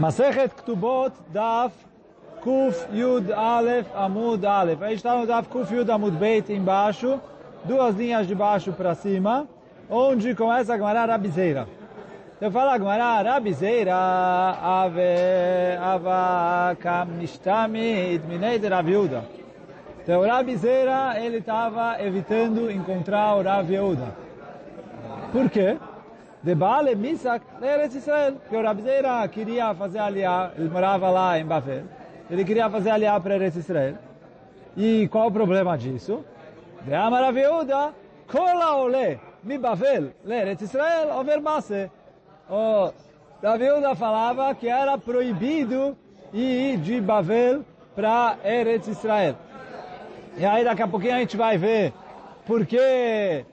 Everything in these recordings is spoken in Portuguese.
Masechet Ktubot Daf Kuf Yud Aleph Amud Aleph. Aí está no Daf Kuf Yud Amud Beit embaixo, duas linhas de baixo para cima, onde começa a Gemara Rabizeira. Então fala Gemara Rabizeira Ave Ava Kam Nishtami Idminei de. Então Rabizeira ele estava evitando encontrar o Raviuda. Por quê? De Baale Misak Eretz Israel. Porque o Rabzeira queria fazer aliá, ele morava lá em Bavel, ele queria fazer aliá para Eretz Israel. E qual o problema disso? De Amar Viúda, Kola Ole, Mi Bavel, Eretz Israel, Over Masse. O Raviuda falava que era proibido ir de Bavel para Eretz Israel. E aí daqui a pouquinho a gente vai ver por que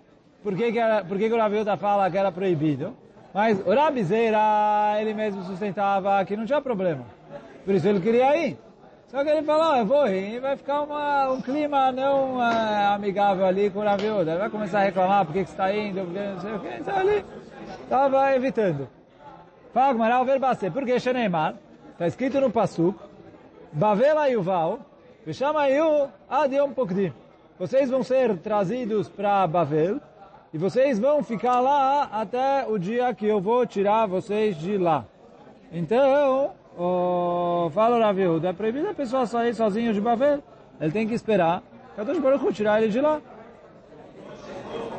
por que, que, era, por que, que o Rabi fala que era proibido. Mas o Rabi Zeira, ele mesmo sustentava que não tinha problema. Por isso ele queria ir. Só que ele falou, eu vou ir, e vai ficar uma, um clima não uh, amigável ali com o Rabi Ele vai começar a reclamar por que, que você está indo, porque não sei o que. Então ele estava evitando. Fala Gmaral Verbase, porque Sheneimar, está escrito no Pasuk, Bavela Yuval, chama Yu Adiom Pokdim. Vocês vão ser trazidos para Bavel, e vocês vão ficar lá até o dia que eu vou tirar vocês de lá. Então, oh, fala o Raviu, é proibido a pessoa sair sozinho de Bavel. Ele tem que esperar Kadosh Baruch tirar ele de lá.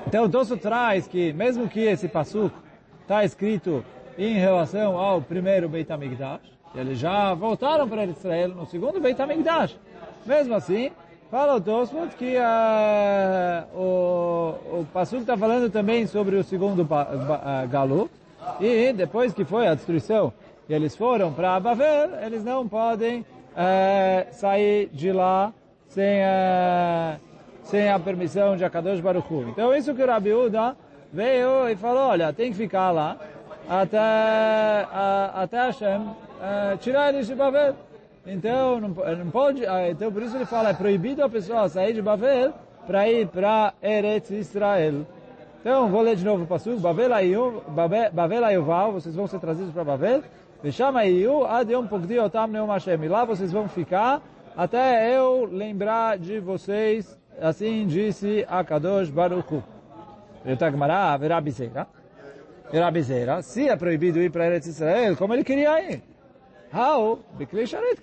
Então, o Tosso traz que, mesmo que esse passuco está escrito em relação ao primeiro Beit HaMikdash, eles já voltaram para Israel no segundo Beit HaMikdash. Mesmo assim, Fala o Tosfot que uh, o, o Pasuk está falando também sobre o segundo uh, galo. E depois que foi a destruição e eles foram para Abavel, eles não podem uh, sair de lá sem, sem a permissão de Akadosh Baruch Hu. Então isso que o Rabi Uda veio e falou, olha, tem que ficar lá até, até Hashem tirar eles de Bavel. Então, não, não pode, ah, então por isso ele fala, é proibido a pessoa sair de Bavel para ir para Eretz Israel. Então, vou ler de novo o passo. Bavel Ayuval, vocês vão ser trazidos para Bavel. Veshama Iyu, yom pogdi otam neum Hashem. E lá vocês vão ficar até eu lembrar de vocês, assim disse a Kadosh Baruch Hu. Yotagmará, verá bizeira. Verá bizeira. Se é proibido ir para Eretz Israel, como ele queria ir. How?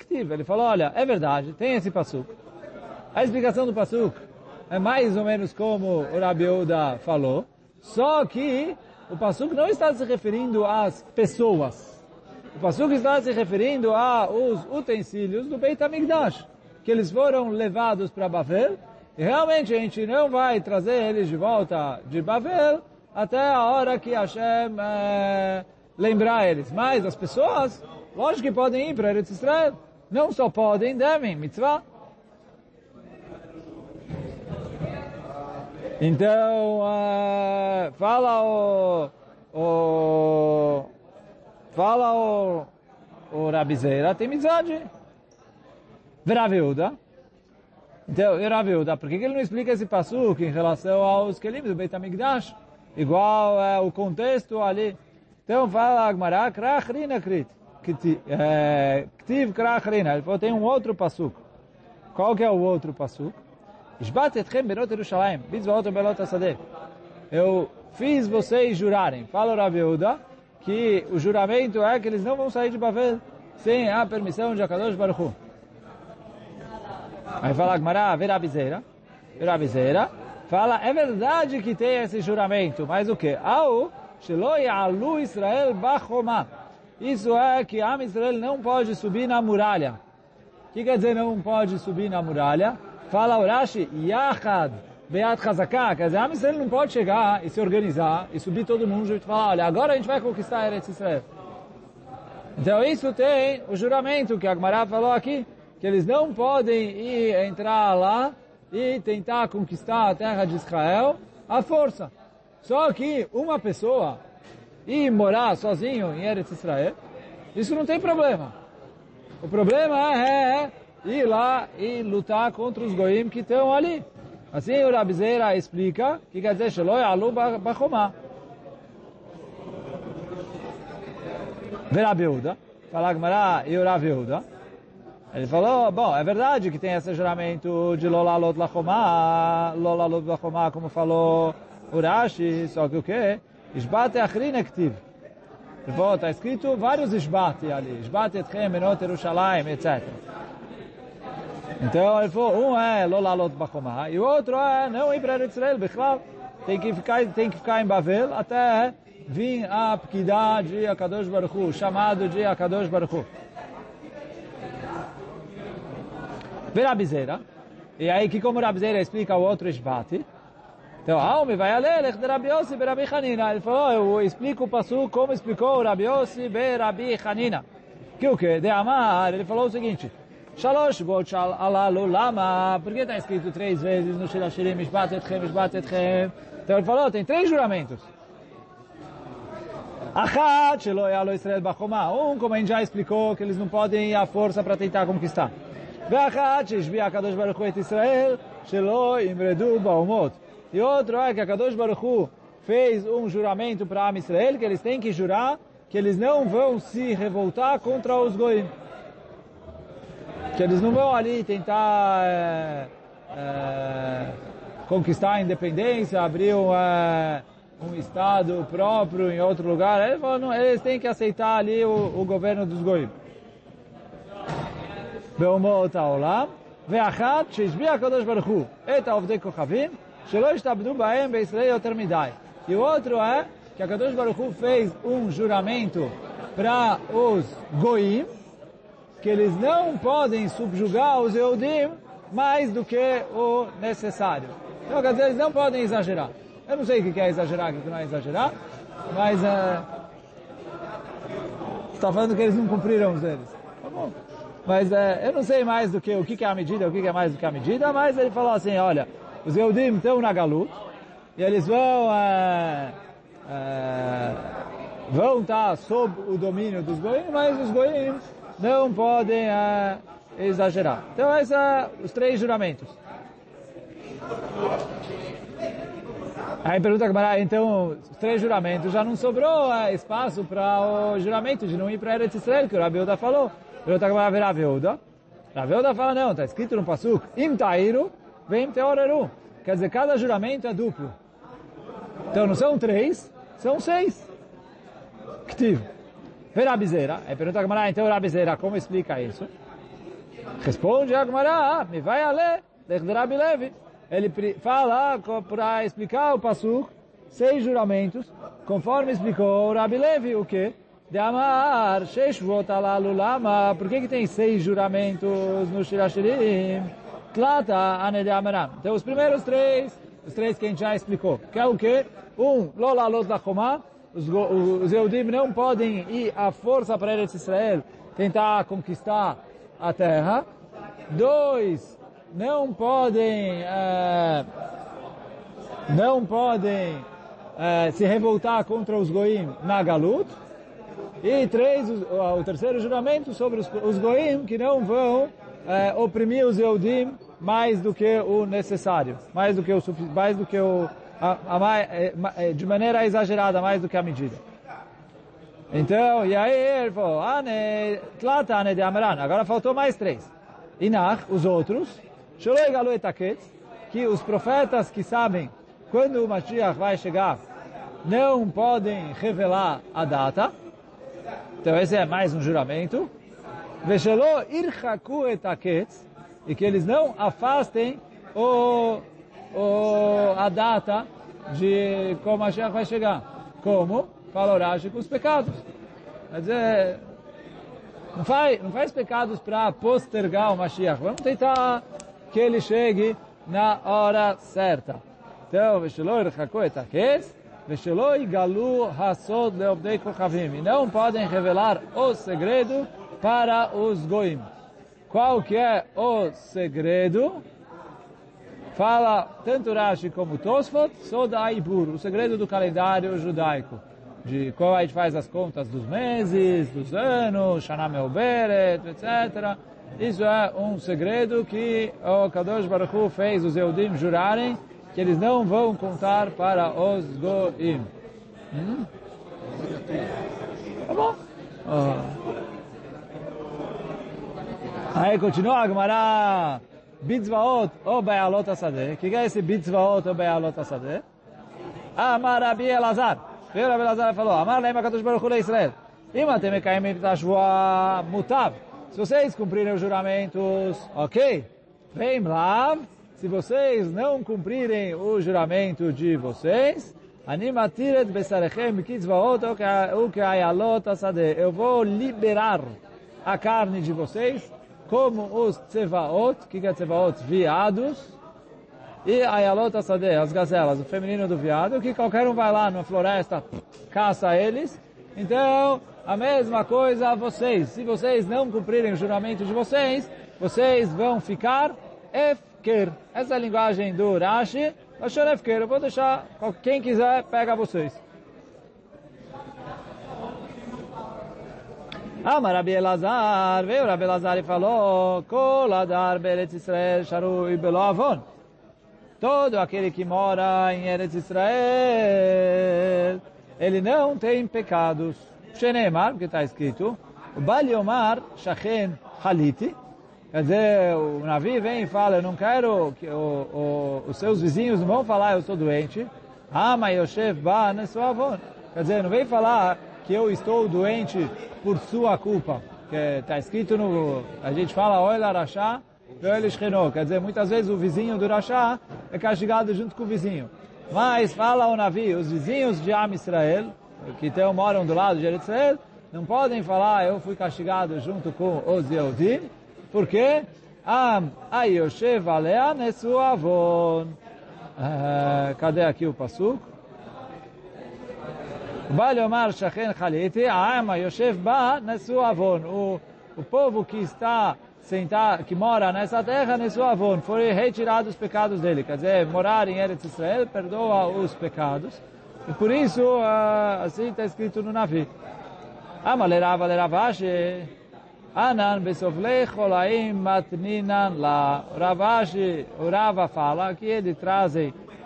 Ele falou, olha, é verdade, tem esse pasuk. A explicação do pasuk é mais ou menos como o Rabi Oda falou, só que o pasuk não está se referindo às pessoas. O pasuk está se referindo aos utensílios do Beit HaMikdash, que eles foram levados para Bavel, e realmente a gente não vai trazer eles de volta de Bavel até a hora que Hashem é, lembrar eles. Mas as pessoas Lógico que podem ir para Eretz Israel. Não só podem, devem, mitzvah. Então, uh, fala o, o fala o, o Rabizeira, tem mitzvah Veraviuda. Então, Veraviuda, por que ele não explica esse passuco em relação aos kelim do Beit HaMikdash? Igual é, o contexto ali. Então, fala Agmará, krach rina krit. Ktiv Krachrina. Ele falou, tem um outro passuco. Qual que é o outro passuco? Ishbat etchem benot Yerushalayim, bitzvaot belot asadeh. Eu fiz vocês jurarem. Fala Rabi Yehuda, que o juramento é que eles não vão sair de Bavel sem a permissão de Akadosh Baruch Hu. Aí fala Agmará, verá bizeira, verá fala, é verdade que tem esse juramento, mas o que? Au, shelo ya'alu Israel bachomah. Isso é que Am Israel não pode subir na muralha. O que quer dizer não pode subir na muralha? Fala Urashi, Yachad, Beat Chazaká. Quer dizer, Am Israel não pode chegar e se organizar e subir todo mundo e falar, olha, agora a gente vai conquistar Eretz Israel. Então isso tem o juramento que a Agmará falou aqui, que eles não podem ir entrar lá e tentar conquistar a terra de Israel à força. Só que uma pessoa e morar sozinho em Eretz Israel, isso não tem problema. O problema é, é ir lá e lutar contra os goim que estão ali. Assim o Rabizeira explica que quer dizer Sheloi alu bachomá. Verabeuda Fala Gmará e Yehuda. Ele falou, bom, é verdade que tem esse juramento de Lolalot Lachomá, Lolalot Lachomá, como falou Urashi, só que o quê? Ishbate Achrin Ektiv. Está escrito vários Ishbate ali. Ishbate Etchem, Menot Yerushalayim, etc. Então ele falou, um é Lolalot Bachomá e o outro é não ir para Israel, Bichlav. Tem que ficar, tem que ficar em Bavel até vir a Pkidah de Akadosh Baruch Hu, chamado de Akadosh Baruch Hu. Verabizeira. E aí que como Rabizeira explica o outro Ishbate, então, Alme vai alelech de Rabi Yossi Rabi Hanina. Ele falou, eu explico o passo como explicou Rabi Yossi Rabi Hanina. Que o que? De Amar, ele falou o seguinte, Shalosh bot alalu lama. Por que está escrito três vezes no Shirashirim, Mishbat etchem, Mishbat etchem? Então ele falou, tem três juramentos. Achat, Shelo Yalo Israel Bachomá. Um, como a gente já explicou, que eles não podem ir à força para tentar conquistar. Ve'achat, Shishbi HaKadosh Baruch et Israel, Shelo Imredu Baumot. E outro é que a Kadosh Baruch Hu fez um juramento para Am Israel, que eles têm que jurar que eles não vão se revoltar contra os goim. Que eles não vão ali tentar é, é, conquistar a independência, abrir um, é, um estado próprio em outro lugar. Eles, falam, não, eles têm que aceitar ali o, o governo dos goim. באומות העולם, ואחת שהשביע הקדוש ברוך הוא את העובדי כוכבים, e o outro é que a Kadosh Baruch Hu fez um juramento para os Goim, que eles não podem subjugar os Eudim mais do que o necessário. Então, quer dizer, eles não podem exagerar. Eu não sei o que é exagerar, o que não é exagerar, mas está falando que eles não cumpriram os deles. Tá bom. Mas uh, eu não sei mais do que o que é a medida, o que é mais do que a medida, mas ele falou assim, olha, os Eudim estão na Galut, e eles vão é, é, vão estar sob o domínio dos Goim, mas os Goim não podem é, exagerar. Então, esses são os três juramentos. Aí pergunta a então, os três juramentos, já não sobrou espaço para o juramento de não ir para Eretz Israel, que o Rabi Uda falou. Pergunta a ver Rabi Uda. Fala, não, está escrito no Pasuk, Im Tairu, Vem Teoreru. Quer dizer, cada juramento é duplo. Então não são três, são seis. Ktiv. Verabizeira. Aí pergunta a Gamara, então Rabizeira, como explica isso? Responde a Gamara, me vai a ler, Rabi Levi. Ele fala para explicar o Passuk, seis juramentos, conforme explicou Rabi Levi, o que? De amar, Sheshvot alalu lama. Por que que tem seis juramentos no Shirashirim? Tlata ane amaram. Então os primeiros três, os três que a gente já explicou, que é o quê? Um, lola lot lachomá, os, os Eudim não podem ir à força para Eretz Israel, tentar conquistar a terra. Dois, não podem, uh, não podem uh, se revoltar contra os Goim na Galut. E três, o, o terceiro juramento sobre os, os Goim que não vão uh, oprimir os Eudim mais do que o necessário, mais do que o mais do que o a, a, de maneira exagerada, mais do que a medida. Então, e aí ele falou, ane, tlata ane de Amran. Agora faltou mais três. Inach, os outros, que os profetas que sabem quando o Mashiach vai chegar, não podem revelar a data. Então esse é mais um juramento. Veshelo irchaku etaketz, e que eles não afastem o, o, a data de como a Mashiach vai chegar. Como? Fala Urashi com os pecados. Quer dizer, não faz, não faz pecados para postergar o Mashiach. Vamos tentar que ele chegue na hora certa. Então, Vesheloi Rechako Etakes, Vesheloi Galu Hasod Leobdei Kochavim. E não podem revelar o segredo para os Goim. Qual que é o segredo? Fala tanto Rashi como Tosfot, Soda Ibur, o segredo do calendário judaico. De qual a gente faz as contas dos meses, dos anos, Shana Meoberet, etc. Isso é um segredo que o Kadosh Baruch Hu fez os Eudim jurarem que eles não vão contar para os Goim. Hum? Tá bom. Oh. Aí continua a Gemara, Bitzvaot ou Bealot Asadeh. O que é esse Bitzvaot ou Bealot Asadeh? Amar Rabi Elazar. Veio Rabi Elazar e falou, Amar Leima Katosh Baruch Hu Israel. Ima temekaim mitashvua mutav. Se vocês cumprirem os juramentos, ok. Vem lá. Se vocês não cumprirem o juramento de vocês, animatiret besarechem kitzvaot ukeayalot asadeh. Eu vou liberar a carne de vocês como os tzevaot, o que é tzevaot? Viados, e ayalot asadeh, as gazelas, o feminino do viado, que qualquer um vai lá na floresta, caça eles. Então, a mesma coisa a vocês. Se vocês não cumprirem o juramento de vocês, vocês vão ficar efker. Essa é a linguagem do Rashi. Lashon efker. Eu vou deixar, quem quiser, pega vocês. Amar Rabi Elazar, veio Rabi Elazar e falou, Kol adar beretz Israel sharui belo avon. Todo aquele que mora em Eretz Israel, ele não tem pecados. Shenemar, porque está escrito, o Baliomar Shachen Haliti, quer dizer, o Navi vem e fala, eu não quero que o, o, os seus vizinhos vão falar, eu estou doente. Ama Yoshev Ba avon. Quer dizer, não vem falar que eu estou doente por sua culpa. Que está escrito no, a gente fala, olha Rasha, quer dizer, muitas vezes o vizinho do Rasha é castigado junto com o vizinho. Mas fala o Navi, os vizinhos de Am Israel, que então moram do lado de Israel, não podem falar, eu fui castigado junto com os Yehudim, porque Am Ayoshev Alea Nesuavon. Uh, cadê aqui o Pasuk? Balhomar Shachen Chaliti, Am Ayoshev Ba Nesuavon. O povo que está sentado, que mora nessa terra, Nesuavon, foi retirado os pecados dele. Quer dizer, morar em Eretz Israel perdoa os pecados. E por isso, uh, assim está escrito no Navi. Amalerava leravashi, anan besovlei cholaim matninan la. Ravashi, o Rava fala que ele traz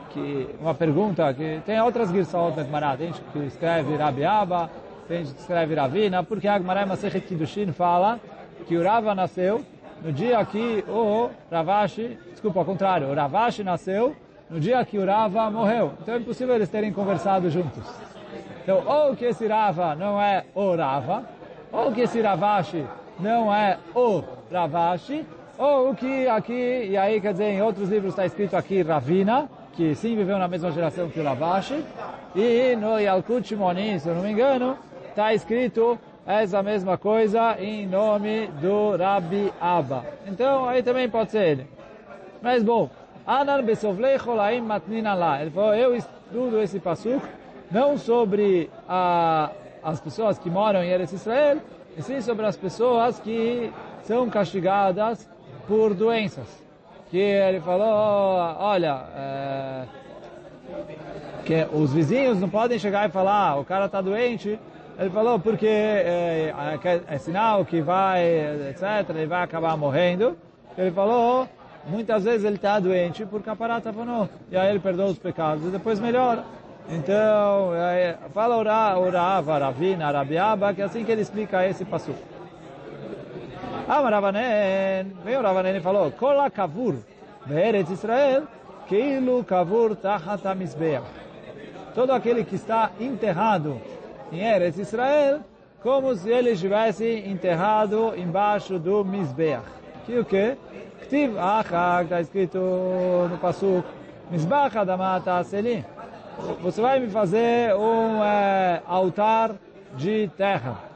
que, uma pergunta, que tem outras girsot da Gemara, tem gente que escreve Rabiaba, tem gente que escreve Ravina, porque a Gemara Masechet Kiddushin fala que o Rava nasceu no dia que o Ravashi, desculpa, ao contrário, o Ravashi nasceu no dia que o Rava morreu. Então é impossível eles terem conversado juntos. Então, ou que esse Rava não é o Rava, ou que esse Ravashi não é o Ravashi, ou que aqui, e aí quer dizer, em outros livros está escrito aqui Ravina, que sim viveu na mesma geração que o Ravashi, e no Yalkut Shimoni, se eu não me engano, está escrito essa mesma coisa em nome do Rabi Abba. Então, aí também pode ser ele. Mas bom, Anan besovlei cholaim matnina lá. Ele falou, eu estudo esse pasuk não sobre a, as pessoas que moram em Eretz Israel, e sim sobre as pessoas que são castigadas por doenças. Que ele falou, olha, é, que os vizinhos não podem chegar e falar, ah, o cara está doente. Ele falou, porque é, é, é, sinal que vai, etc., ele vai acabar morrendo. Ele falou, Muitas vezes ele está doente por caparat avonot. E aí ele perdoa os pecados e depois melhora. Então, fala o Rava, Ravina, Rabiaba, que é assim que ele explica esse passo. Ah, Ravanen, veio Ravanen e falou, Kola kavur, be'eretz Israel, keilu kavur tachat ha Todo aquele que está enterrado em Eretz Israel, como se ele estivesse enterrado embaixo do Mizbeach. Que o quê? Ktiv Achag, está escrito no Pasuk, Mizbach Adamata Seli. Você vai me fazer um é, altar de terra.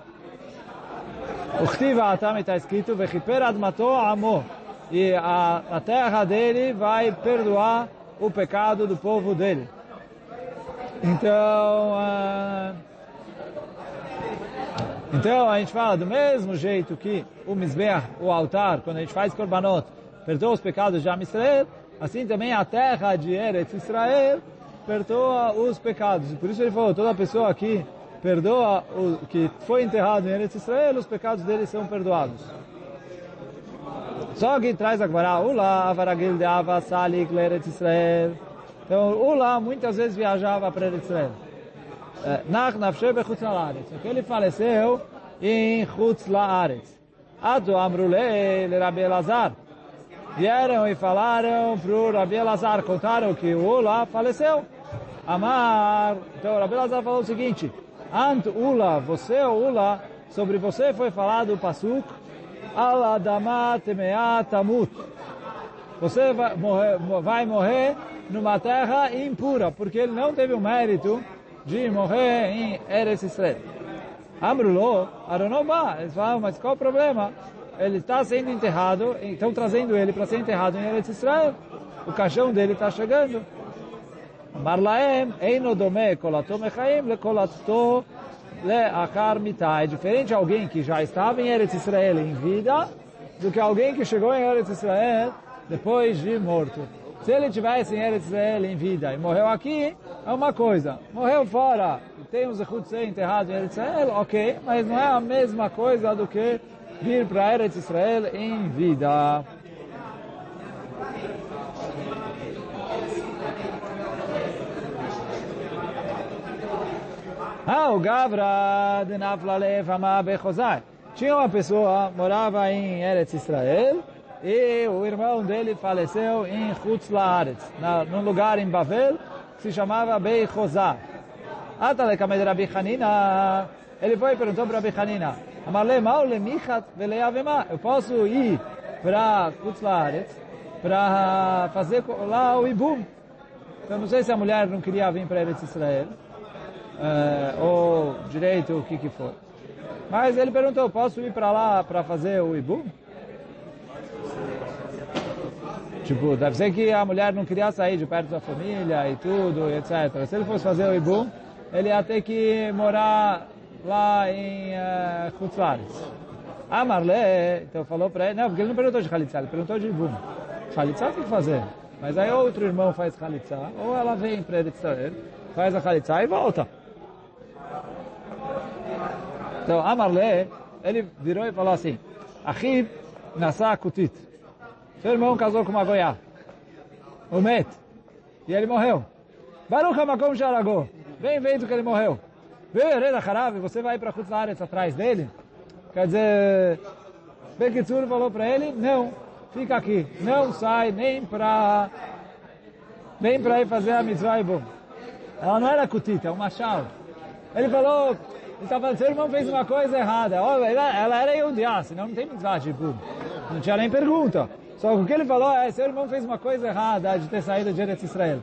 O Ktiv Atam está escrito, Vechiper Admato Amo. E a, a terra dele vai perdoar o pecado do povo dele. Então, uh, então a gente fala do mesmo jeito que o Mizbeach, o altar, quando a gente faz korbanot, perdoa os pecados de Israel, assim também a terra de Eretz Israel perdoa os pecados. Por isso ele falou, toda pessoa que perdoa, o, que foi enterrado em Eretz Israel, os pecados dele são perdoados. Só que traz a Gemara, Ula, Avaragil de Ava, Salik, Eretz Israel. Então, Ula muitas vezes viajava para Eretz Israel. Eh, Nach Nafshe Bechutz Laaretz. Ele faleceu em Chutz Laaretz. Atu Amrule, Rabi Elazar. Vieram e falaram para o Rabi Elazar, contaram que o Ula faleceu. Amar, então Rabi Elazar falou o seguinte, Ant Ula, você ou Ula, sobre você foi falado o Pasuk, Aladama Temea Tamut. Você vai morrer, vai morrer numa terra impura, porque ele não teve o mérito de morrer em Eretz Israel. Amrulo, Aronobá, eles falam, mas qual o problema? Ele está sendo enterrado, estão trazendo ele para ser enterrado em Eretz Israel. O caixão dele está chegando. Marlaem, Eino Dome, Kolato Mechaim, Lekolato Leachar Mitai. É diferente de alguém que já estava em Eretz Israel em vida, do que alguém que chegou em Eretz Israel depois de morto. Se ele tivesse em Eretz Israel em vida e morreu aqui, é uma coisa. Morreu fora tem um zechut ser enterrado em Eretz Israel, ok, mas não é a mesma coisa do que vir para Eretz Israel em vida. Ah, o Gavra de Naflalev Bechozai. Tinha uma pessoa, morava em Eretz Israel, e o irmão dele faleceu em Chutz Laaretz, num lugar em Bavel, que se chamava Beichozá. Atale Kamed Rabi Hanina, ele foi e perguntou para Rabi Hanina, Amarle Maul Lemichat Veleavema, eu posso ir para Chutz Laaretz para fazer lá o Ibum? Então não sei se a mulher não queria vir para Eretz Israel, uh, ou direito, o que que foi. Mas ele perguntou, posso ir para lá para fazer o Ibum? Tipo, deve ser que a mulher não queria sair de perto da família e tudo, etc. Se ele fosse fazer o Ibum, ele ia ter que morar lá em uh, Chutzlares. A Marlé, então falou para ele, não, porque ele não perguntou de Khalitsa, ele perguntou de Ibum. Khalitsa tem que fazer. Mas aí outro irmão faz Khalitsa, ou ela vem para ele, faz a Khalitsa e volta. Então, a Marlé, ele virou e falou assim, Achib nasa kutit. Seu irmão casou com uma goiá. O Met. E ele morreu. Baruch HaMakom Sharagô. Bem vendo que ele morreu. Veio Hereda Harav, você vai para Kutzaretz atrás dele? Quer dizer, Bekitsur falou para ele, não, fica aqui. Não sai nem para nem para ir fazer a mitzvah e bom. Ela não era kutita, é uma chave. Ele falou, estava falando, seu irmão fez uma coisa errada. Ela, ela era Yudiá, senão não tem mitzvah de bum. Não tinha nem pergunta. Só que o que ele falou é, seu irmão fez uma coisa errada de ter saído de Eretz Israel.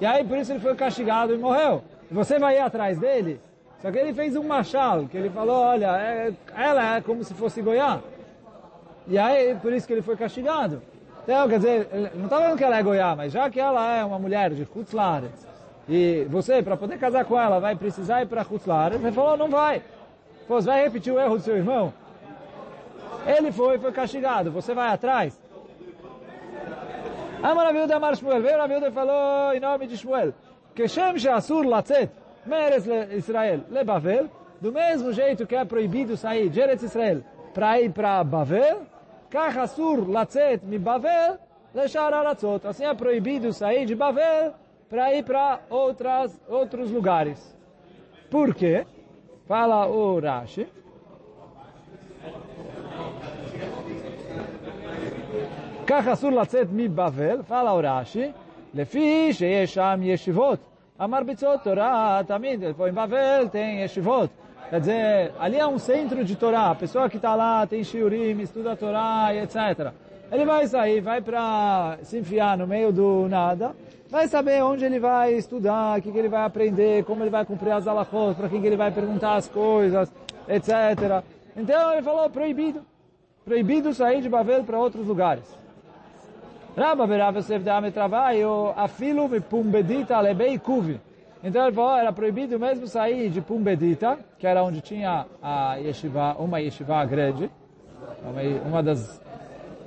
E aí por isso ele foi castigado e morreu. Você vai ir atrás dele? Só que ele fez um machal, que ele falou, olha, é, ela é como se fosse Goiá. E aí por isso que ele foi castigado. Então, quer dizer, não está falando que ela é Goiá, mas já que ela é uma mulher de Hutzlaretz, e você, para poder casar com ela, vai precisar ir para Hutzlaretz, ele falou, não vai. Pô, vai repetir o erro do seu irmão? Ele foi, foi castigado, você vai atrás? Amar Rabiuda Amar Shmuel. Veio Rabiuda e falou em nome de Shmuel. Que Shem Sheasur Latzet Meres Israel Lebavel. Do mesmo jeito que é proibido sair de Eretz Israel para ir para Bavel. Kach Asur Latzet Mi Bavel Leshar Aratzot. Assim é proibido sair de Bavel para ir para outras, outros lugares. Por quê? Fala o Rashi. כך אסור לצאת מבבל, fala o Rashi, לפי שיש שם ישיבות. המרביצות תורה תמיד, פה em Bavel tem yeshivot. Quer dizer, ali é um centro de Torá. A pessoa que está lá tem shiurim, estuda a Torá e etc. Ele vai sair, vai para se enfiar no meio do nada, vai saber onde ele vai estudar, o que, que ele vai aprender, como ele vai cumprir as alahot, para quem que ele vai perguntar as coisas, etc. Então ele falou, proibido. Proibido sair de Bavel para outros lugares. Pumbedita lebei. Então ele falou, era proibido mesmo sair de Pumbedita, que era onde tinha a yeshiva, uma yeshiva grande, uma das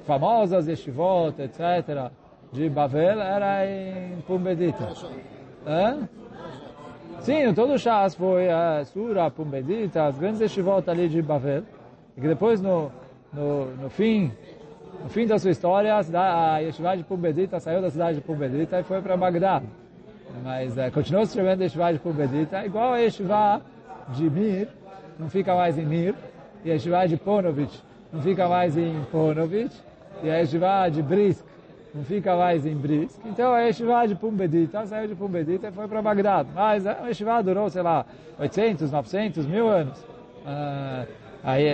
famosas yeshivot, etc., de Bavel, era em Pumbedita. É? Sim, todo o Shas foi a Sura, Pumbedita, as grandes yeshivot ali de Bavel, e depois no, no, no fim no fim da sua história, a, cidade, a Yeshiva de Pumbedita saiu da cidade de Pumbedita e foi para Bagdá. Mas é, continuou se chamando Yeshiva de Pumbedita, igual a Yeshiva de Mir, não fica mais em Mir, e a Yeshiva de Ponovich não fica mais em Ponovitch, e a Yeshiva de Brisk não fica mais em Brisk. Então a Yeshiva de Pumbedita saiu de Pumbedita e foi para Bagdad. Mas a Yeshiva durou, sei lá, 800, 900, mil anos. Uh,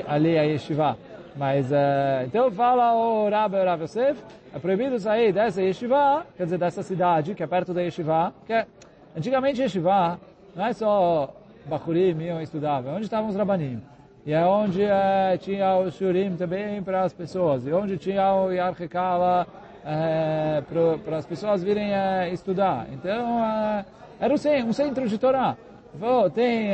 ali a Yeshiva. Mas, uh, então fala o Rabbi Rav Yosef, é proibido sair dessa Yeshiva, quer dizer, dessa cidade, que é perto da Yeshiva, que é, antigamente Yeshiva não é só Bakurim iam estudar, é onde estavam os rabanim. E é onde é, tinha o shurim também para as pessoas, e onde tinha o Yarchekala é, para as pessoas virem é, estudar. Então, era um, centro de Torá. Tem,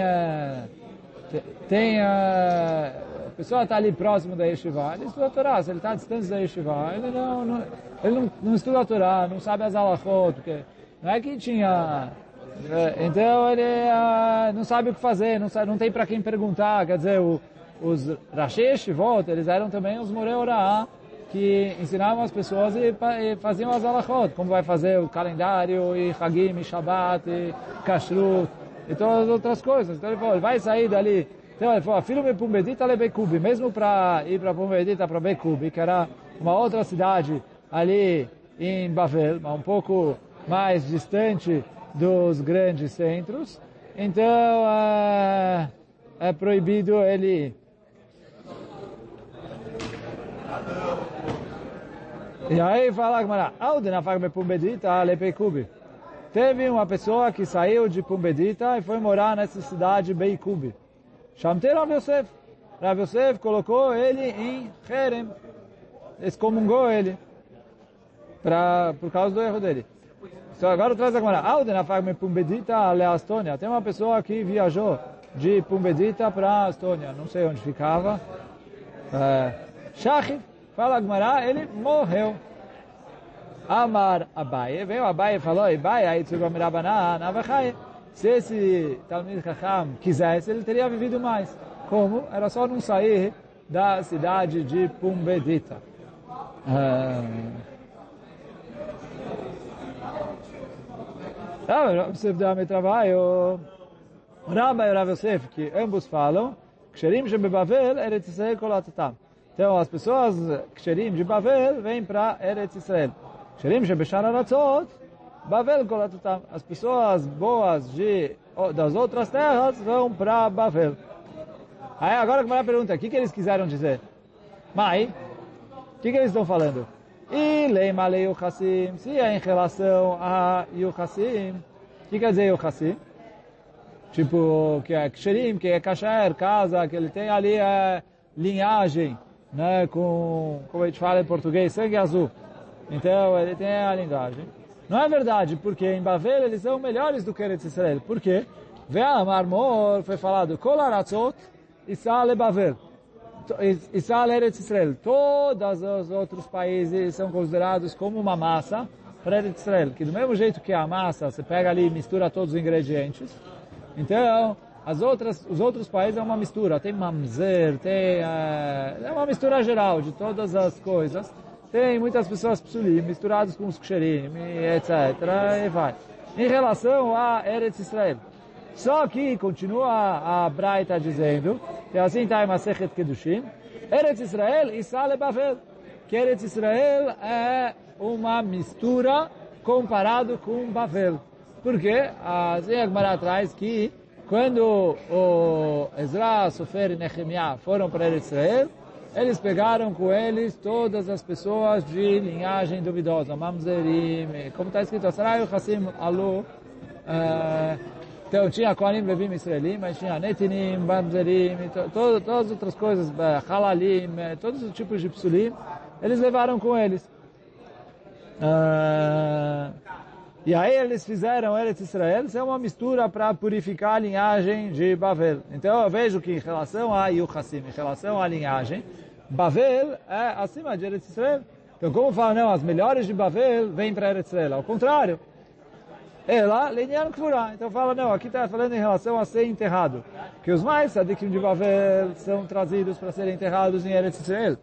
tem a pessoa está ali próximo da Yeshiva, ele estuda a Torá. Se ele está distante da Yeshiva, ele não, não ele não, não, estuda a Torá, não sabe as alachot, porque não é que tinha... Então ele uh, não sabe o que fazer, não, sabe, não tem para quem perguntar. Quer dizer, o, os Rashi Yeshivot, eles eram também os Morei Orah, que ensinavam as pessoas e, e, faziam as alachot, como vai fazer o calendário, e Hagim, e Shabbat, e Kashrut, e todas as outras coisas. Então ele falou, ele vai sair dali. Então ele falou, filho me Pumbedita le Bekubi, mesmo para ir para Pumbedita, para Bekubi, que era uma outra cidade ali em Bavel, um pouco mais distante dos grandes centros. Então é, é proibido ele. E aí fala Gmará, Aldenafag Pumbedita Lepekubi. Teve uma pessoa que saiu de Pumbedita e foi morar nessa cidade Beikubi. Shamter Rav Yosef. Rav Yosef colocou ele em Herem. Excomungou ele. Pra, por causa do erro dele. Então agora traz a Gmará. Aldenafag Pumbedita Leastônia. Tem uma pessoa que viajou de Pumbedita para Astônia. Não sei onde ficava. É, Fala Agmará, ele morreu. Amar Abaye, veio Abaye e falou, Abaye, aí tu Mirabaná, Navachai. Se esse Talmud Chacham quisesse, ele teria vivido mais. Como? Era só não sair da cidade de Pumbedita. Ah, Yosef dá-me trabalho. Rabba e Rav Yosef, que ambos falam, Ksherim Shebebavel, Eretz Yisrael Kolatatam. Então, as pessoas Ksherim de Bavel vêm para Eretz Israel. Ksherim de Beshar Aratzot, Bavel Kolatutam. As pessoas boas de, das outras terras vão para Bavel. Aí agora que a pergunta, o que, que eles quiseram dizer? Mai, o que, que eles estão falando? E leima lei Yuchassim, se é em relação a Yuchassim, o que quer dizer Yuchassim? Tipo, que é Ksherim, que é Kasher, casa, que ele tem ali a linhagem né, com, como a gente fala em português, sangue azul. Então, ele tem a linguagem. Não é verdade, porque em Bavel eles são melhores do que Eretz Israel. Por quê? Veja, Marmor foi falado, Kolaratzot, Israel Bavel. Israel Eretz Israel. Todos os outros países são considerados como uma massa para Eretz Israel. Que do mesmo jeito que a massa, você pega ali e mistura todos os ingredientes. Então, as outras, os outros países é uma mistura. Tem mamzer, tem é, é uma mistura geral de todas as coisas. Tem muitas pessoas psulim misturadas com os ksherim, etc. E vai. Em relação a Eretz Israel. Só que continua a Braita dizendo, que assim está em Masechet Kedushim, Eretz Israel e Sale Bavel. Que Eretz Israel é uma mistura comparado com Bavel. Porque, assim a Gemara traz que quando o Ezra, Sofer e Nehemiah foram para Israel, eles pegaram com eles todas as pessoas de linhagem duvidosa, Mamzerim, como está escrito, Asrayu Hassim Alu, uh, então tinha Kohanim Levim Israelim, mas tinha Netinim, Mamzerim, to, todas as outras coisas, Halalim, todos os tipos de psulim, eles levaram com eles. Uh, e aí eles fizeram Eretz Israel ser uma mistura para purificar a linhagem de Bavel. Então eu vejo que em relação a Yuhassim, em relação à linhagem, Bavel é acima de Eretz Israel. Então como falam, não, as melhores de Bavel vêm para Eretz Israel. Ao contrário. Ela, Lenyan Kfura. Então fala, não, aqui está falando em relação a ser enterrado. Que os mais sadikim de Bavel são trazidos para serem enterrados em Eretz Israel.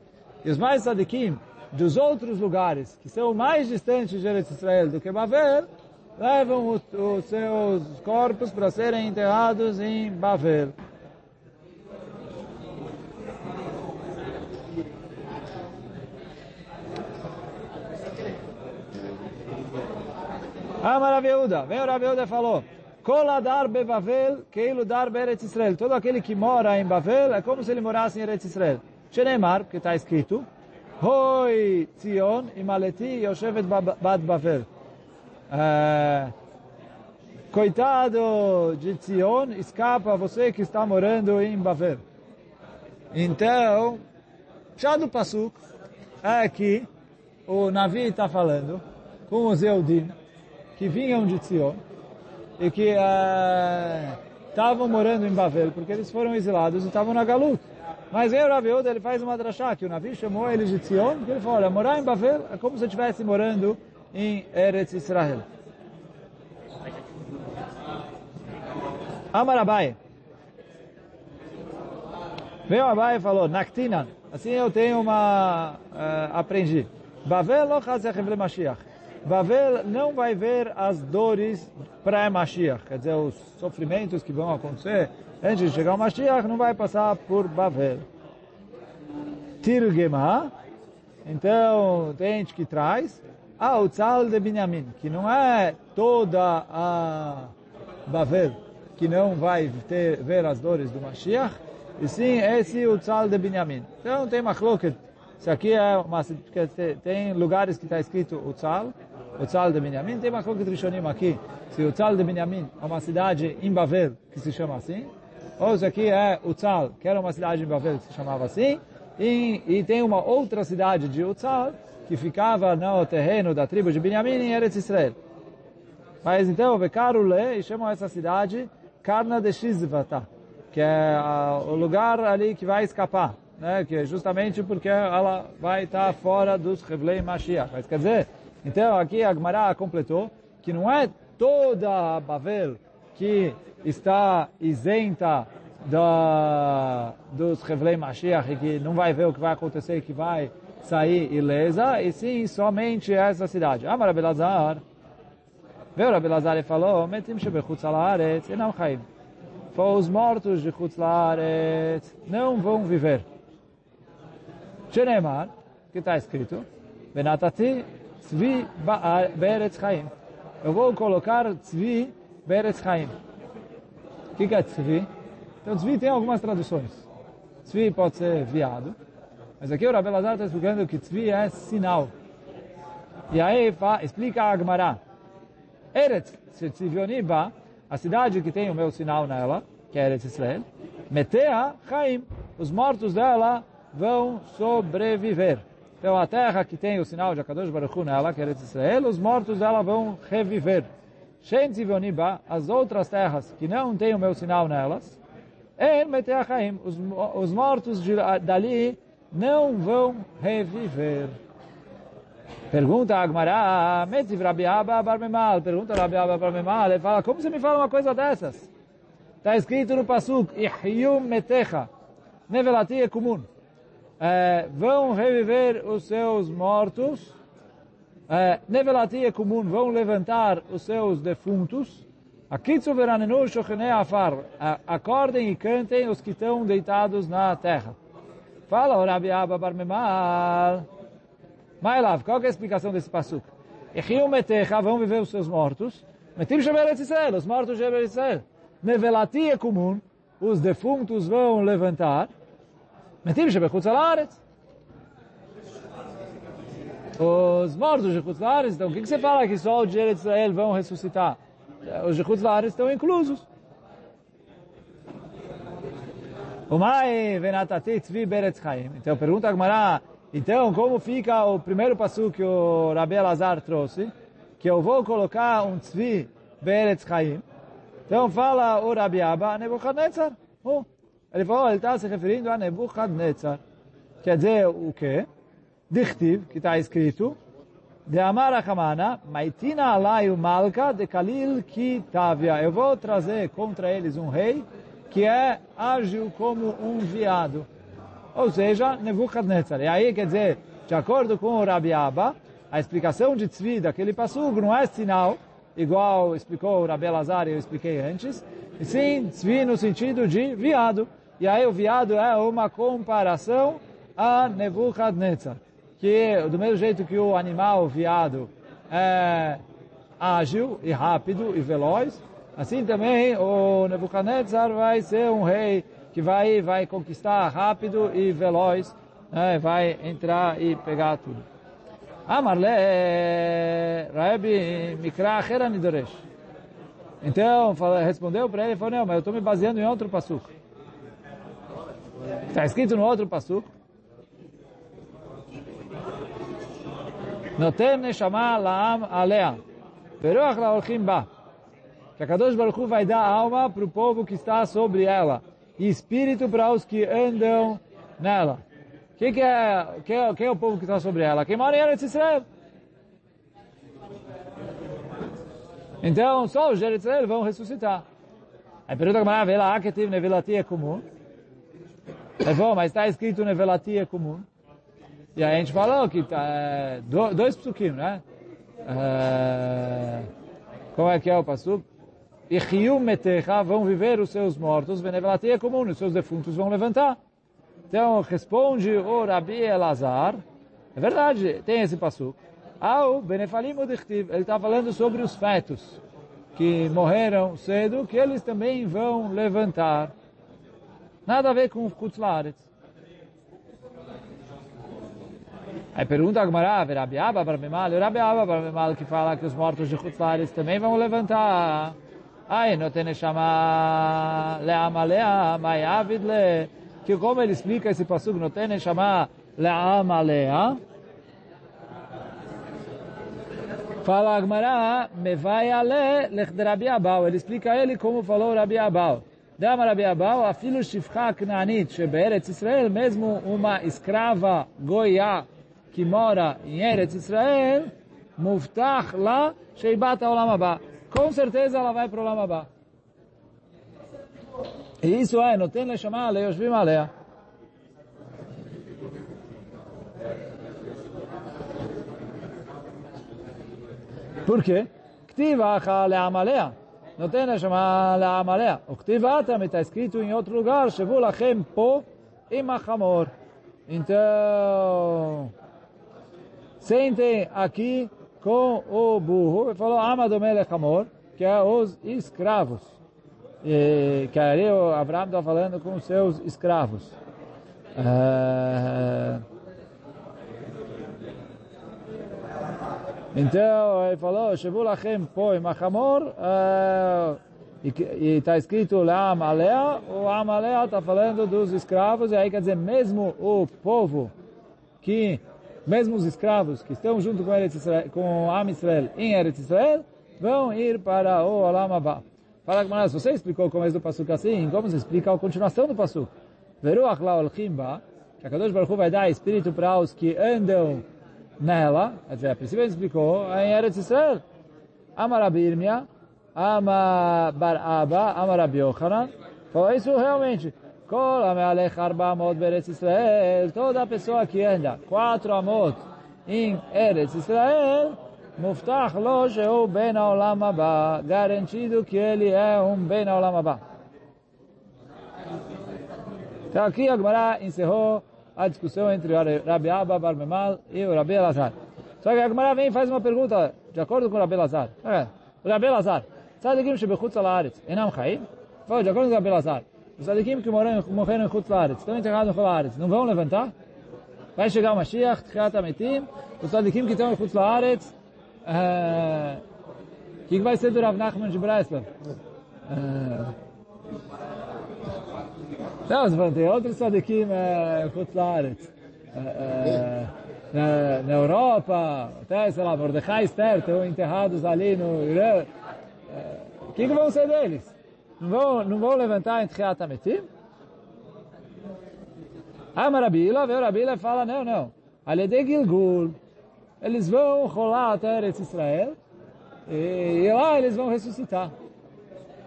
E os mais sadikim dos outros lugares, que são mais distantes de Eretz Israel do que Bavel, levam os, os seus corpos para serem enterrados em Bavel. Amar Rav Yehuda. Vem o Rav Yehuda e falou, Koladar bebavel keilu dar beretz Israel. Todo aquele que mora em Bavel é como se ele morasse em Eretz Israel. Shenemar, que está escrito, Hoi Tzion imaleti yoshevet bad Bavel. Uh, coitado de Tzion, escapa você que está morando em Bavel. Então, já do Passuk, é que o Navi está falando com os Eudim, que vinham de Tzion, e que estavam uh, morando em Bavel, porque eles foram exilados e estavam na Galut. Mas aí o Yehuda, ele faz uma drachá, que o Navi chamou eles de Tzion, que ele falou, olha, morar em Bavel é como se estivesse morando em Eretz Israel. Amarabai. Veio Abai e falou, Naktinan, assim eu tenho uma, uh, aprendi. Bavel lo Mashiach. Bavel não vai ver as dores pré-Mashiach, quer dizer, os sofrimentos que vão acontecer antes de chegar o Mashiach, não vai passar por Bavel. Tirgema, então tem gente que traz, ah, o Tzal de Binyamin, que não é toda a Bavel, que não vai ter, ver as dores do Mashiach, e sim esse o Tzal de Binyamin. Então tem machloket, se aqui é uma, tem lugares que está escrito o Tzal, o Tzal de Binyamin, tem machloket Rishonim aqui, se o Tzal de Binyamin é uma cidade em Bavel, que se chama assim, ou se aqui é o Tzal, que era uma cidade em Bavel que se chamava assim, e, e tem uma outra cidade de Utzal, que ficava no terreno da tribo de Binyamin em Eretz Israel. Mas então, Bekarule, e chamam essa cidade Karna de Shizvata que é uh, o lugar ali que vai escapar, né? que é justamente porque ela vai estar fora dos Revlei Mashiach. Mas quer dizer, então aqui a Gemara completou que não é toda a Bavel que está isenta da, dos Revlei Mashiach e que não vai ver o que vai acontecer, que vai sair ilesa, e sim somente essa cidade. Amar Abelazar, veio Abelazar e falou, metim shebechutz al haaretz enam chaim os mortos de Chutzlaret não vão viver. Shenemar, que está escrito, Benatati tzvi beretz chaim. Eu vou colocar tzvi beretz chaim. O que, é tzvi? Então tzvi tem algumas traduções. Tzvi pode ser viado, mas aqui o Rabbi Lazar está explicando que tzvi é sinal. E aí explica a Agmará. Eretz tzvioniba a cidade que tem o meu sinal nela, que é Eretz Israel, Metea Chaim, os mortos dela vão sobreviver. Então a terra que tem o sinal de Akadosh Baruch Hu nela, que é Israel, os mortos dela vão reviver. Shem Tzivoniba, as outras terras que não têm o meu sinal nelas, em Metea Chaim, os, os mortos de, dali não vão reviver. Pergunta Agmará, Metziv Rabi Abba Barmemal, pergunta Rabi Abba Barmemal, ele fala, como você me fala uma coisa dessas? Está escrito no Pasuk, Ihyum Metecha, Nevelati comum. É, vão reviver os seus mortos, é, Nevelati é comum, vão levantar os seus defuntos, acordem e cantem os que estão deitados na terra. Fala o Rabi Abba Barmemal, Mailav, qual é a explicação desse pasuk? Echiu metecha, vão viver os seus mortos. Metim shemer Israel, os mortos de Israel. Nevelati é comum, os defuntos vão levantar. Metim shemer Chutzalaretz. Os mortos de Chutzalaretz, então o que, que você fala que só os de Israel vão ressuscitar? Os de Chutzalaretz estão inclusos. O mai venatati tzvi beretz chaim. Então pergunta a então, como fica o primeiro passo que o Rabi Elazar trouxe, que eu vou colocar um tzvi beretz chaim. Então fala o Rabi Abba, Nebuchadnezzar. Oh, ele falou, ele está se referindo a Nebuchadnezzar. Quer dizer o quê? Dichtiv, que está escrito, de Amar Achamana, Maitina Alayu Malka de Kalil Kitavia. Eu vou trazer contra eles um rei que é ágil como um viado ou seja, Nebuchadnezzar. E aí, quer dizer, de acordo com o Rabi Abba, a explicação de Tzvi daquele passugo não é sinal, igual explicou o Rabi Lazar e eu expliquei antes, e sim Tzvi no sentido de viado. E aí o viado é uma comparação a Nebuchadnezzar, que do mesmo jeito que o animal viado é ágil e rápido e veloz, assim também o Nebuchadnezzar vai ser um rei que vai, vai conquistar rápido e veloz, né? vai entrar e pegar tudo. Amarle, Rabi Mikra Achera Nidoresh. Então, respondeu para ele, falou, não, mas eu estou me baseando em outro passuco. Está escrito no outro passuco. Notem Neshama La'am Alea. Veruach La'olchim Ba. Que a Kadosh Baruch vai dar alma para o povo que está sobre ela. E espírito para os que andam nela. Quem que é, quem é, quem é o povo que está sobre ela? Quem mora em Eretz Israel. Então, só os Eretz Israel vão ressuscitar. Aí pergunta como é a Aketiv Nevelati é comum. É bom, mas está escrito Nevelati é comum. E aí a gente falou que tá, é, dois psukim, né? É, como é que é o pasuk? E metecha vão viver os seus mortos, Venevelati é comum, os seus defuntos vão levantar. Então, responde o Rabi Elazar, é verdade, tem esse passo. Ao Benefalim Udichtiv, ele está falando sobre os fetos que morreram cedo, que eles também vão levantar. Nada a ver com Kutzlaretz. Aí pergunta a Gemara, Rabi Abba Barmemal, o Rabi Abba Barmemal que fala que os mortos de Kutzlaretz também vão levantar. Ai, não tem chamar leamalea, mai avid le que como ele explica esse passuco, não tem chamar Le'am Alea. Fala Agmará, me vai ale lech Rabi Abau. Ele explica ele como falou Rabi Abau. Dama Rabi Abau, afilo shifcha knanit, sheberetz Israel, mesmo uma escrava goiá que mora em Eretz Israel, muftach lá, sheibata olam haba. Com certeza ela vai para o olam. E isso é, não tem chamar Leoshvim Alea. Por quê? Ktiva Leamalea. Não tem chamar Leamalea. O Ktiva também está escrito em outro lugar, Shevu Po Imachamor. Então, sentem aqui com o burro, ele falou Amadomele Hamor, que é os escravos e, que ali o Abraão está falando com seus escravos. Uh, então ele falou, Shevu lachem poi machamor, uh, e está escrito Lam Alea, o Alea está falando dos escravos, e aí quer dizer, mesmo o povo que, mesmo os escravos que estão junto com, Eretz Israel, com Am Israel em Eretz Israel, vão ir para o Olam Abba. Fala Gamara, se você explicou o começo do Pasuk assim, como você explica a continuação do Pasuk? Veruach la olchimba, que a Kadosh Baruch Hu vai dar espírito para os que andam nela, a princípio ele explicou em Eretz Israel. Amar Abirmia, Amar Bar Abba, Amar Abi Yochanan, falou isso realmente. Toda pessoa que anda quatro amot em Eretz Israel, Muftach lo sheu ben haolam haba. Garantido que ele é um ben haolam haba. Então aqui a Gemara encerrou a discussão entre o Rabi Abba Bar Memal e o Rabi Elazar. Só que a Gemara vem e faz uma pergunta de acordo com o Rabi Elazar. O Rabi Elazar, tzadikim shebechutz alaretz, enam chaim? Fala, de acordo com o Rabi Elazar, os tzadikim que morreram em Chutz Laaretz, estão enterrados em Chutz não vão levantar? Vai chegar o Mashiach, Tchiat HaMetim, os tzadikim que estão em Chutz Laaretz, o que vai ser do Rav Nachman de Breslov? Não, tem outros em Kutlaretz. Na, Europa, até, sei lá, Mordecai e Esther estão enterrados ali no Irã. O que, que vão ser deles? Não vão, não vão levantar em Tchiat HaMetim? Ah, mas Rabila, veio Rabila e fala, não, não. Ali de Gilgul, eles vão rolar até Eretz Israel e, e lá eles vão ressuscitar.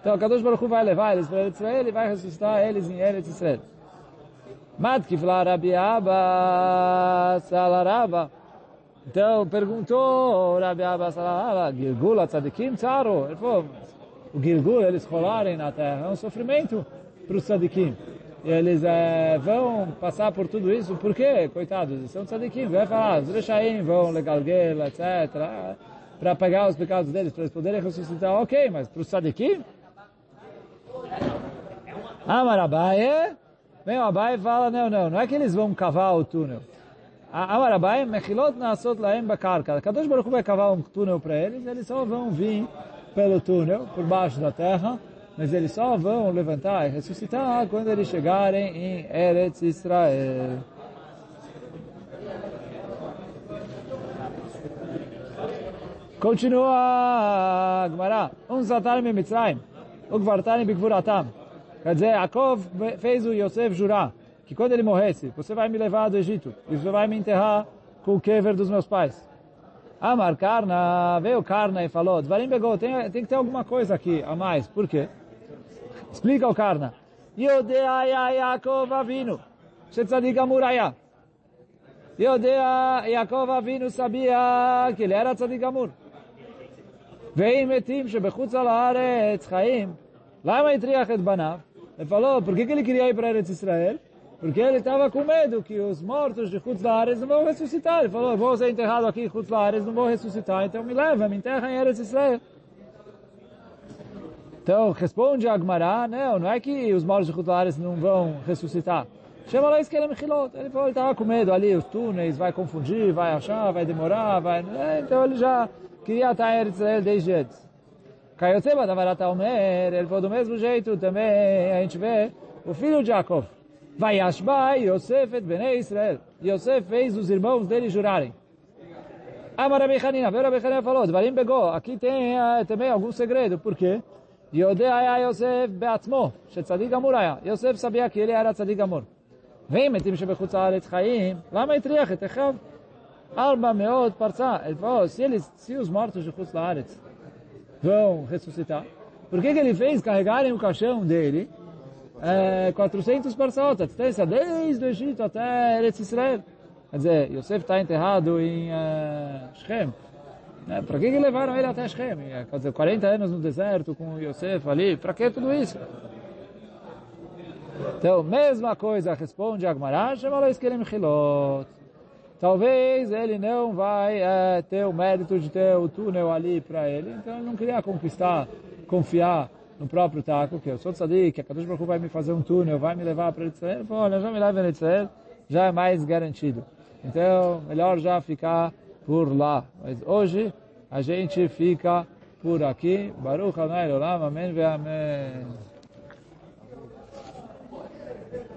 Então, Kadosh Baruch vai levar eles para Eretz Israel e vai ressuscitar eles em Eretz Israel. Matkif la Rabi Abba Salaraba. Então, perguntou Rabi Abba Salaraba, Gilgul Tzadikim Tzaro. Ele falou, o Gilgul, eles rolarem na terra, é um sofrimento para os Tzadikim. E eles é, vão passar por tudo isso, por quê? Coitados, eles são tzadikim, vai falar, os rechaim vão legalguela, etc. para pagar os pecados deles, para eles poderem ressuscitar, ok, mas para o Sadikim? Amar Abaye, vem o Abaye e fala, não, não, não é que eles vão cavar o túnel. Amar Abaye, Mechilot Nasot Laem Bakarka. Kadosh Baruch vai cavar um túnel para eles, eles só vão vir pelo túnel, por baixo da terra, mas eles só vão levantar e ressuscitar quando eles chegarem em Eretz Israel. Continua a Gemara. Um zatarem em Mitzrayim, o gvartarem bigvuratam. Quer dizer, Yaakov fez o Yosef jurar que quando ele morresse, você vai me levar do Egito e você vai me enterrar com o kever dos meus pais. Amar Karna, veio Karna e falou, Dvarim Begol, tem, tem que ter alguma coisa aqui a mais. Por quê? Explica o Karna. Yodea Yaakov Avinu, Shetzadik Amuraya. Yodea Yaakov Avinu sabia que ele era Tzadik Amur. ואם מתים שבחוץ על הארץ חיים, למה הטריח את בניו? Ele falou, por que, que ele queria ir para Eretz Israel? Porque ele estava com medo que os mortos de Chutz não vão ressuscitar. Ele falou, vou ser enterrado aqui em Chutz não vou ressuscitar, então me leva, me enterra em Eretz Israel. Então, responde Agmará, não, não é que os mortos de Chutz não vão ressuscitar. Chama lá Isqueira Mechilot. Ele falou, ele estava com medo ali, os túneis, vai confundir, vai achar, vai demorar, vai... Então ele já queria estar em Eretz Israel desde antes. Kayotzeba Davarata Omer, ele falou do mesmo jeito também, a gente vê o filho de Jacob. Vai Ashba Yosef et Bnei Israel. Yosef fez os irmãos dele jurarem. Amar Rabi Hanina, veio Rabi Hanina falou, Dvarim Begó, aqui tem uh, também algum segredo, por quê? Yodea Yosef Beatzmo, שצדיק גמור היה. יוסף sabia que ele era צדיק גמור. ואם מתים שבחוץ לארץ חיים, למה הטריח את אחיו? ארבע מאות פרצה. Ele falou, se, eles, se os mortos de חוץ לארץ vão ressuscitar, por que, que ele fez carregarem o caixão dele é, 400 parçot, a distância desde o Egito até Eretz Israel? Quer dizer, Yosef está enterrado em uh, Shem. Né? Para que, que levaram ele até Shem? Quer dizer, 40 anos no deserto com Yosef ali, para que tudo isso? Então, mesma coisa responde Agmará, Shemalo Iskelem Chilot. Talvez ele não vai é, ter o mérito de ter o túnel ali para ele, então ele não queria conquistar, confiar no próprio taco, que eu sou tzadik, que a Kadosh Baruch vai me fazer um túnel, vai me levar para Israel. Ele falou, olha, já me leva para Israel, já é mais garantido. Então, melhor já ficar por lá. Mas hoje, a gente fica por aqui. Baruch Adonai Olam, Amém Amém.